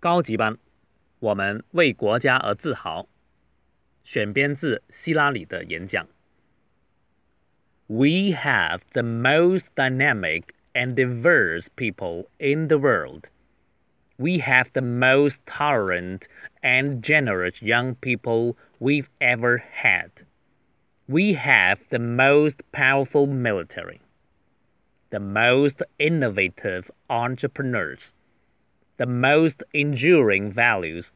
高级班，我们为国家而自豪。选编自希拉里的演讲。We have the most dynamic and diverse people in the world. We have the most tolerant and generous young people we've ever had. We have the most powerful military, the most innovative entrepreneurs the most enduring values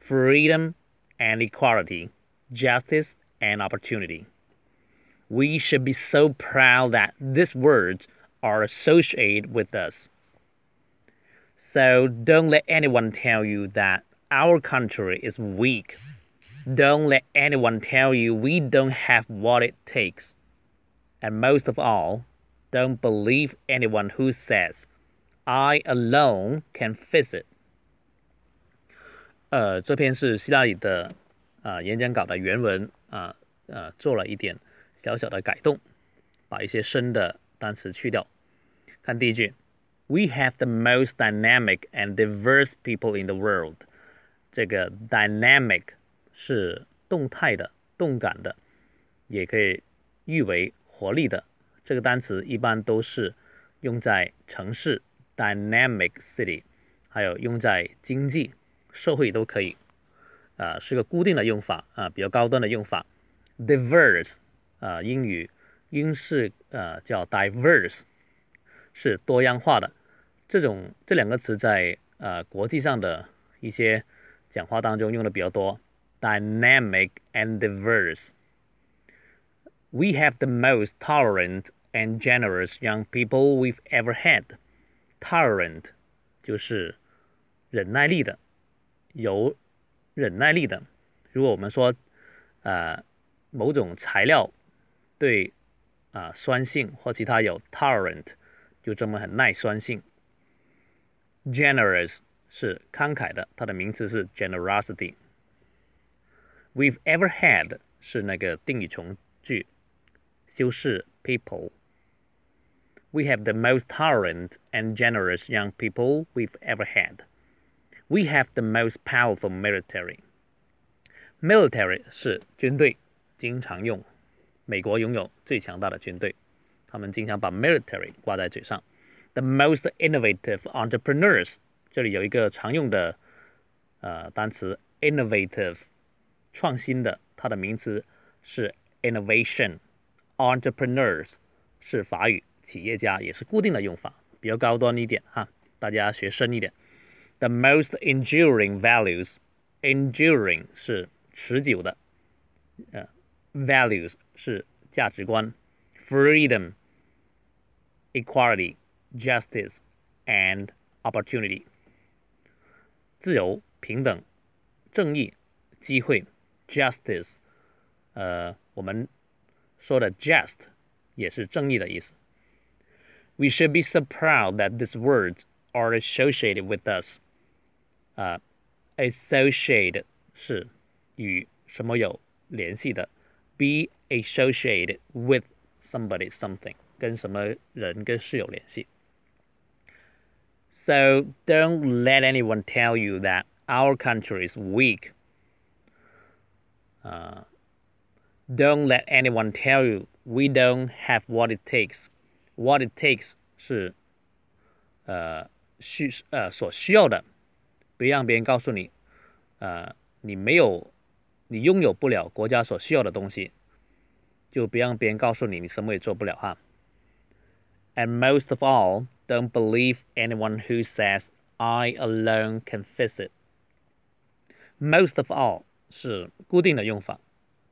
freedom and equality, justice and opportunity. We should be so proud that these words are associated with us. So don't let anyone tell you that our country is weak. Don't let anyone tell you we don't have what it takes. And most of all, don't believe anyone who says I alone can fix it。呃，这篇是希拉里的啊演讲稿的原文啊呃做了一点小小的改动，把一些生的单词去掉。看第一句，We have the most dynamic and diverse people in the world。这个 dynamic 是动态的、动感的，也可以喻为活力的。 这个单词一般都是用在城市。dynamic city，还有用在经济、社会都可以，啊，是个固定的用法啊，比较高端的用法。diverse，啊，英语英式呃叫 diverse，是多样化的。这种这两个词在呃国际上的一些讲话当中用的比较多。dynamic and diverse。We have the most tolerant and generous young people we've ever had. Tolerant 就是忍耐力的，有忍耐力的。如果我们说，呃，某种材料对啊酸性或其他有 tolerant，就这么很耐酸性。Generous 是慷慨的，它的名词是 generosity。We've ever had 是那个定语从句， 修饰 people。We have the most tolerant and generous young people we've ever had. We have the most powerful military. Military 是军队，经常用。美国拥有最强大的军队，他们经常把 military 挂在嘴上。The most innovative entrepreneurs，这里有一个常用的呃单词 innovative，创新的，它的名词是 innovation。 Entrepreneurs 是法语。企业家也是固定的用法，比较高端一点哈，大家学深一点。The most enduring values，enduring 是持久的，呃，values 是价值观，freedom，equality，justice and opportunity，自由、平等、正义、机会，justice，呃，我们 说的 just 也是正义的意思。We should be so proud that these words are associated with us. 啊、uh,，associated 是与什么有联系的，be associated with somebody something 跟什么人跟事有联系。So don't let anyone tell you that our country is weak. Uh, don't let anyone tell you we don't have what it takes what it takes 是呃需呃所需要的，别让别人告诉你，呃你没有你拥有不了国家所需要的东西，就别让别人告诉你你什么也做不了哈。And most of all, don't believe anyone who says I alone can fix it. Most of all 是固定的用法，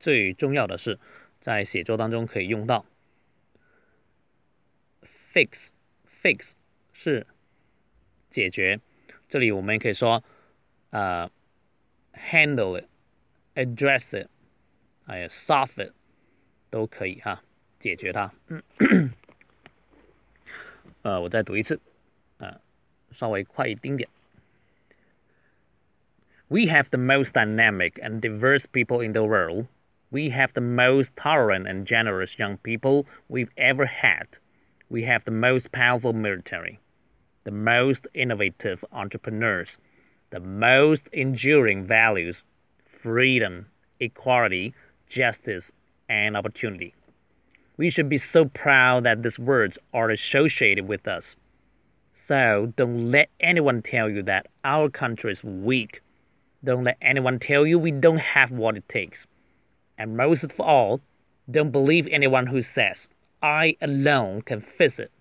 最重要的是在写作当中可以用到。fix fix 是解决，这里我们可以说呃 handle it address it 还有 solve it 都可以哈，解决它。呃，我再读一次，呃，稍微快一丁点。We have the most dynamic and diverse people in the world. We have the most tolerant and generous young people we've ever had we have the most powerful military, the most innovative entrepreneurs, the most enduring values freedom, equality, justice, and opportunity. We should be so proud that these words are associated with us. So don't let anyone tell you that our country is weak. Don't let anyone tell you we don't have what it takes. And most of all, don't believe anyone who says, I alone can fix it.